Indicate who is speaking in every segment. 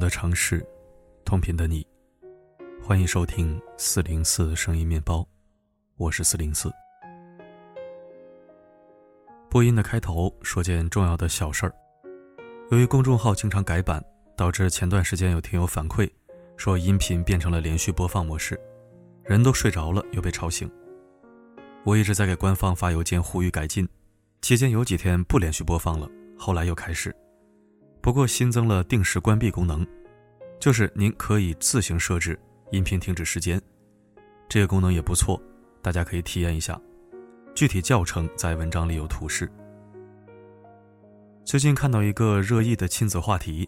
Speaker 1: 的城市，同频的你，欢迎收听四零四声音面包，我是四零四。播音的开头说件重要的小事儿，由于公众号经常改版，导致前段时间有听友反馈说音频变成了连续播放模式，人都睡着了又被吵醒。我一直在给官方发邮件呼吁改进，期间有几天不连续播放了，后来又开始。不过新增了定时关闭功能，就是您可以自行设置音频停止时间，这个功能也不错，大家可以体验一下。具体教程在文章里有图示。最近看到一个热议的亲子话题，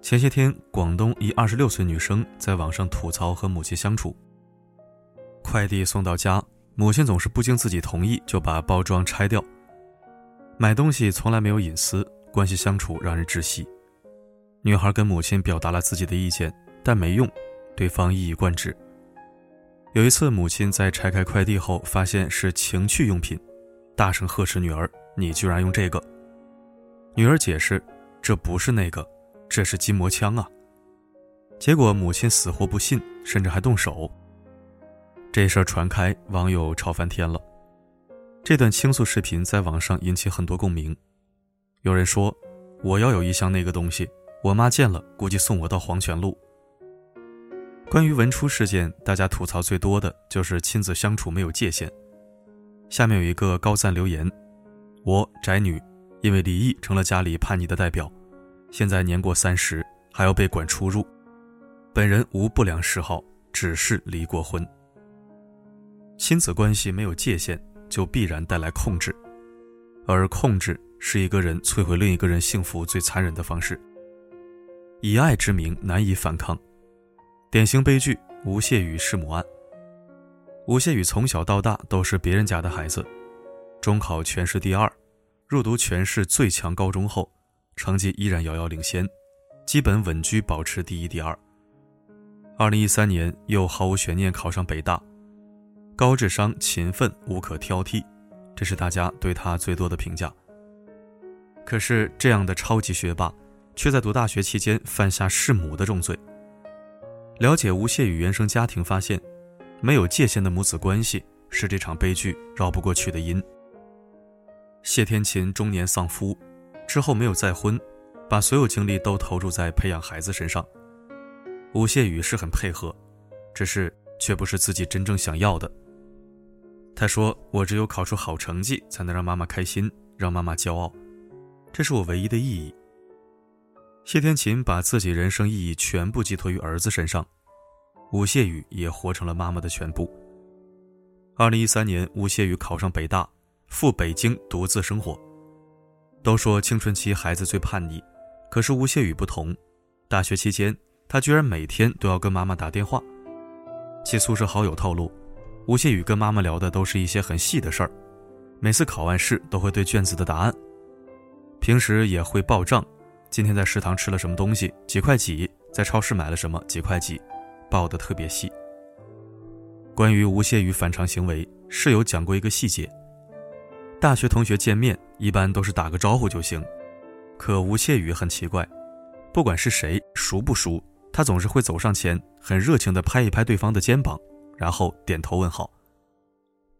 Speaker 1: 前些天广东一二十六岁女生在网上吐槽和母亲相处，快递送到家，母亲总是不经自己同意就把包装拆掉，买东西从来没有隐私。关系相处让人窒息。女孩跟母亲表达了自己的意见，但没用，对方一以贯之。有一次，母亲在拆开快递后，发现是情趣用品，大声呵斥女儿：“你居然用这个！”女儿解释：“这不是那个，这是筋膜枪啊！”结果母亲死活不信，甚至还动手。这事儿传开，网友吵翻天了。这段倾诉视频在网上引起很多共鸣。有人说：“我要有一箱那个东西，我妈见了估计送我到黄泉路。”关于文初事件，大家吐槽最多的就是亲子相处没有界限。下面有一个高赞留言：“我宅女，因为离异成了家里叛逆的代表，现在年过三十还要被管出入。本人无不良嗜好，只是离过婚。亲子关系没有界限，就必然带来控制，而控制。”是一个人摧毁另一个人幸福最残忍的方式。以爱之名难以反抗，典型悲剧吴谢宇弑母案。吴谢宇从小到大都是别人家的孩子，中考全市第二，入读全市最强高中后，成绩依然遥遥领先，基本稳居保持第一、第二。二零一三年又毫无悬念考上北大，高智商、勤奋，无可挑剔，这是大家对他最多的评价。可是，这样的超级学霸，却在读大学期间犯下弑母的重罪。了解吴谢宇原生家庭，发现没有界限的母子关系是这场悲剧绕不过去的因。谢天琴中年丧夫，之后没有再婚，把所有精力都投注在培养孩子身上。吴谢宇是很配合，只是却不是自己真正想要的。他说：“我只有考出好成绩，才能让妈妈开心，让妈妈骄傲。”这是我唯一的意义。谢天琴把自己人生意义全部寄托于儿子身上，吴谢宇也活成了妈妈的全部。二零一三年，吴谢宇考上北大，赴北京独自生活。都说青春期孩子最叛逆，可是吴谢宇不同。大学期间，他居然每天都要跟妈妈打电话。其宿舍好友透露，吴谢宇跟妈妈聊的都是一些很细的事儿，每次考完试都会对卷子的答案。平时也会报账，今天在食堂吃了什么东西，几块几；在超市买了什么，几块几，报的特别细。关于吴谢宇反常行为，室友讲过一个细节：大学同学见面一般都是打个招呼就行，可吴谢宇很奇怪，不管是谁熟不熟，他总是会走上前，很热情地拍一拍对方的肩膀，然后点头问好。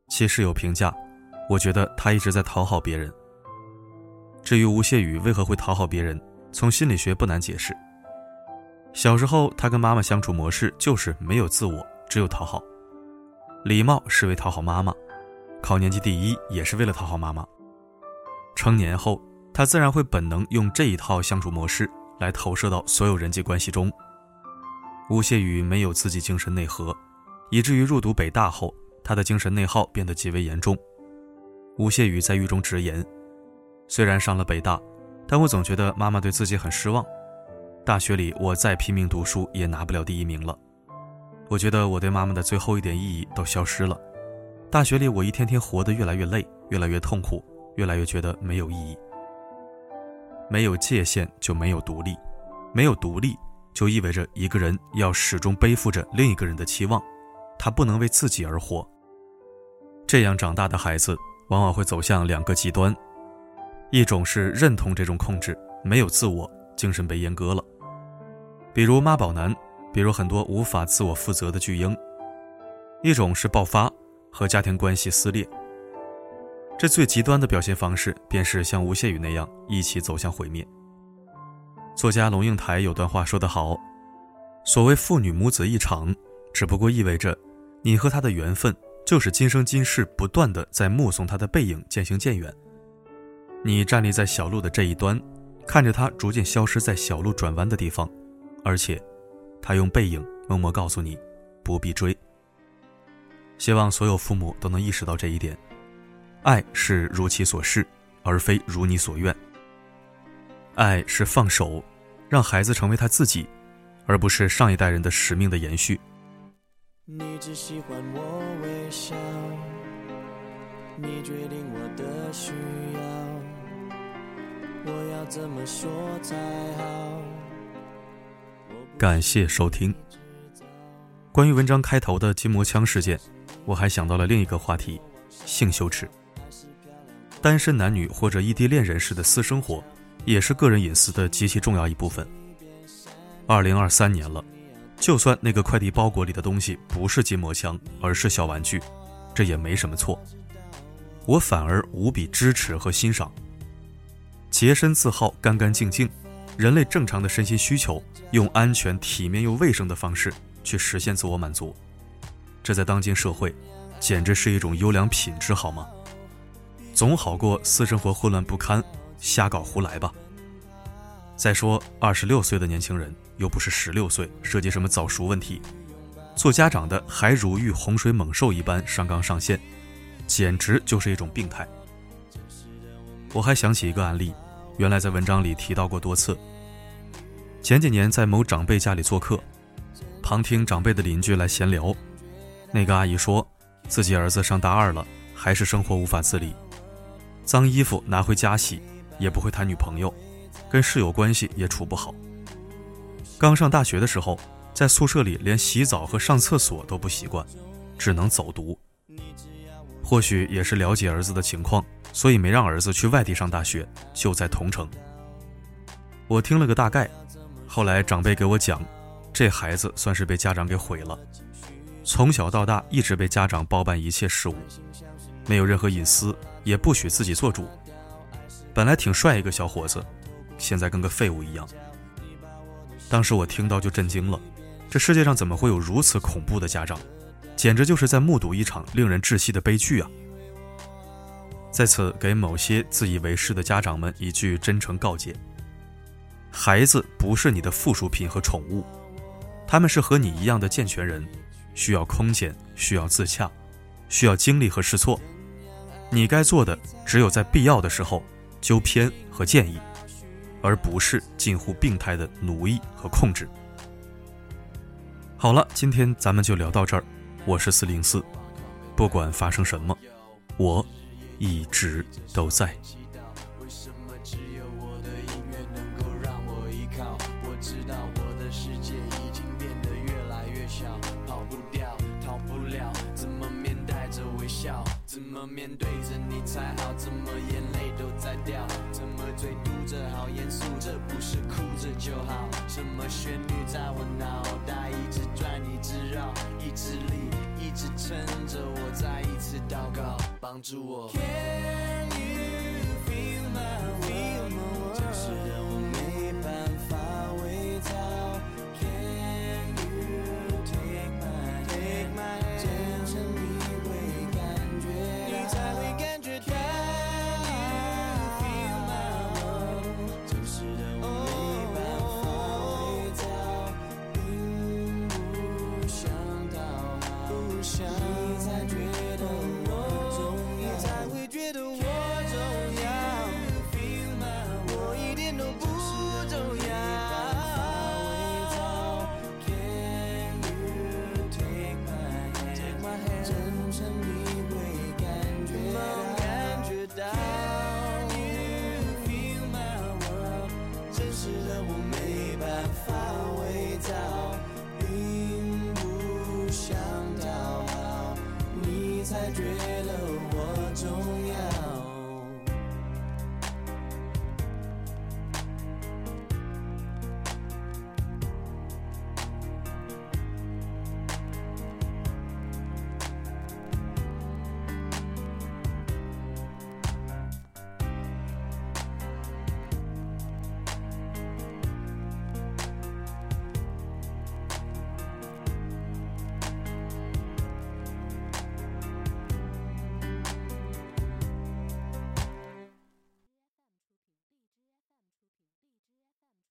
Speaker 1: 其室友评价：我觉得他一直在讨好别人。至于吴谢宇为何会讨好别人，从心理学不难解释。小时候，他跟妈妈相处模式就是没有自我，只有讨好。礼貌是为讨好妈妈，考年级第一也是为了讨好妈妈。成年后，他自然会本能用这一套相处模式来投射到所有人际关系中。吴谢宇没有自己精神内核，以至于入读北大后，他的精神内耗变得极为严重。吴谢宇在狱中直言。虽然上了北大，但我总觉得妈妈对自己很失望。大学里我再拼命读书也拿不了第一名了。我觉得我对妈妈的最后一点意义都消失了。大学里我一天天活得越来越累，越来越痛苦，越来越觉得没有意义。没有界限就没有独立，没有独立就意味着一个人要始终背负着另一个人的期望，他不能为自己而活。这样长大的孩子往往会走向两个极端。一种是认同这种控制，没有自我，精神被阉割了；比如妈宝男，比如很多无法自我负责的巨婴。一种是爆发和家庭关系撕裂，这最极端的表现方式便是像吴谢宇那样一起走向毁灭。作家龙应台有段话说得好：“所谓父女母子一场，只不过意味着你和他的缘分就是今生今世不断的在目送他的背影渐行渐远。你站立在小路的这一端，看着他逐渐消失在小路转弯的地方，而且，他用背影默默告诉你，不必追。”希望所有父母都能意识到这一点：爱是如其所示，而非如你所愿。爱是放手，让孩子成为他自己，而不是上一代人的使命的延续。你只喜欢我微笑，你决定我的需要，我要怎么说才好？感谢收听。关于文章开头的筋膜枪事件。我还想到了另一个话题，性羞耻。单身男女或者异地恋人士的私生活，也是个人隐私的极其重要一部分。二零二三年了，就算那个快递包裹里的东西不是筋膜枪，而是小玩具，这也没什么错。我反而无比支持和欣赏。洁身自好，干干净净，人类正常的身心需求，用安全、体面又卫生的方式去实现自我满足。这在当今社会，简直是一种优良品质，好吗？总好过私生活混乱不堪，瞎搞胡来吧。再说，二十六岁的年轻人又不是十六岁，涉及什么早熟问题？做家长的还如遇洪水猛兽一般上纲上线，简直就是一种病态。我还想起一个案例，原来在文章里提到过多次。前几年在某长辈家里做客，旁听长辈的邻居来闲聊。那个阿姨说，自己儿子上大二了，还是生活无法自理，脏衣服拿回家洗，也不会谈女朋友，跟室友关系也处不好。刚上大学的时候，在宿舍里连洗澡和上厕所都不习惯，只能走读。或许也是了解儿子的情况，所以没让儿子去外地上大学，就在同城。我听了个大概，后来长辈给我讲，这孩子算是被家长给毁了。从小到大一直被家长包办一切事务，没有任何隐私，也不许自己做主。本来挺帅一个小伙子，现在跟个废物一样。当时我听到就震惊了，这世界上怎么会有如此恐怖的家长？简直就是在目睹一场令人窒息的悲剧啊！在此给某些自以为是的家长们一句真诚告诫：孩子不是你的附属品和宠物，他们是和你一样的健全人。需要空间，需要自洽，需要经历和试错。你该做的只有在必要的时候纠偏和建议，而不是近乎病态的奴役和控制。好了，今天咱们就聊到这儿。我是四零四，不管发生什么，我一直都在。面对着你才好，怎么眼泪都在掉？怎么嘴嘟着好严肃？这不是哭着就好？什么旋律在我脑袋一直转一直绕，意志力一直撑着我再一次祷告，帮助我。